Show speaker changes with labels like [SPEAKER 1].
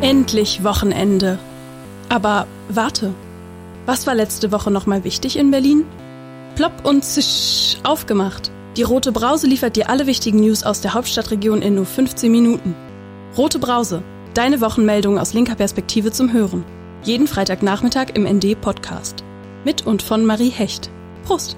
[SPEAKER 1] Endlich Wochenende. Aber warte, was war letzte Woche nochmal wichtig in Berlin? Plopp und zisch, aufgemacht. Die Rote Brause liefert dir alle wichtigen News aus der Hauptstadtregion in nur 15 Minuten. Rote Brause, deine Wochenmeldung aus linker Perspektive zum Hören. Jeden Freitagnachmittag im ND Podcast. Mit und von Marie Hecht. Prost!